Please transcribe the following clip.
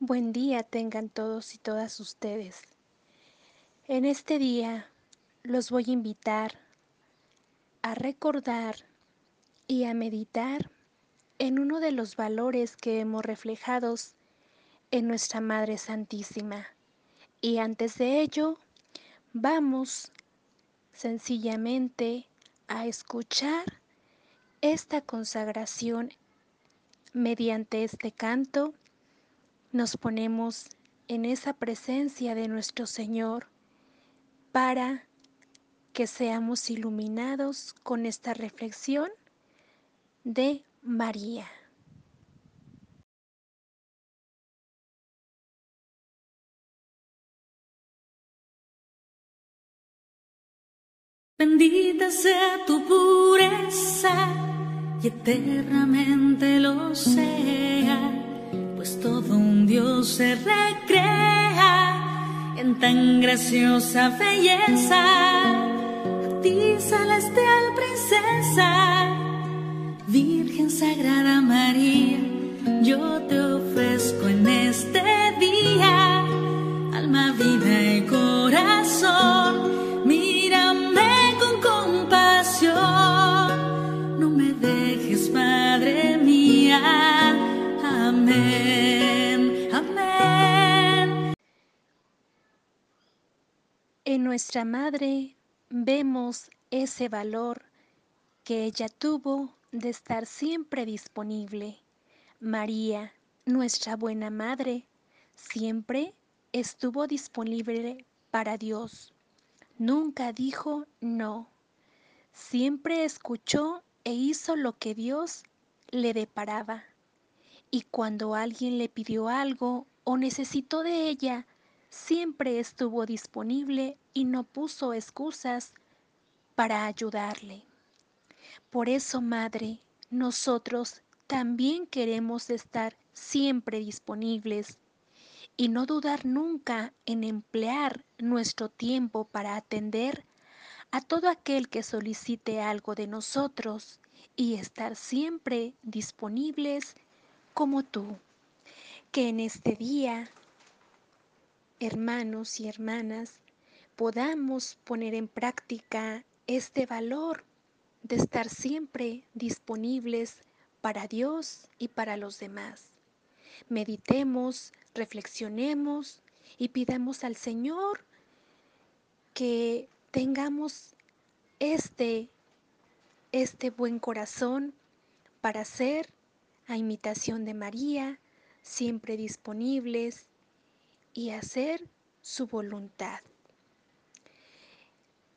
Buen día tengan todos y todas ustedes. En este día los voy a invitar a recordar y a meditar en uno de los valores que hemos reflejados en nuestra Madre Santísima. Y antes de ello, vamos sencillamente a escuchar esta consagración mediante este canto nos ponemos en esa presencia de nuestro Señor para que seamos iluminados con esta reflexión de María. Bendita sea tu pureza y eternamente lo sea pues todo Dios se recrea en tan graciosa belleza. A ti, celestial princesa, Virgen Sagrada María, yo te ofrezco en este día alma, vida y corazón. Nuestra Madre vemos ese valor que ella tuvo de estar siempre disponible. María, nuestra buena Madre, siempre estuvo disponible para Dios. Nunca dijo no. Siempre escuchó e hizo lo que Dios le deparaba. Y cuando alguien le pidió algo o necesitó de ella, siempre estuvo disponible y no puso excusas para ayudarle. Por eso, Madre, nosotros también queremos estar siempre disponibles y no dudar nunca en emplear nuestro tiempo para atender a todo aquel que solicite algo de nosotros y estar siempre disponibles como tú. Que en este día hermanos y hermanas, podamos poner en práctica este valor de estar siempre disponibles para Dios y para los demás. Meditemos, reflexionemos y pidamos al Señor que tengamos este este buen corazón para ser a imitación de María, siempre disponibles y hacer su voluntad.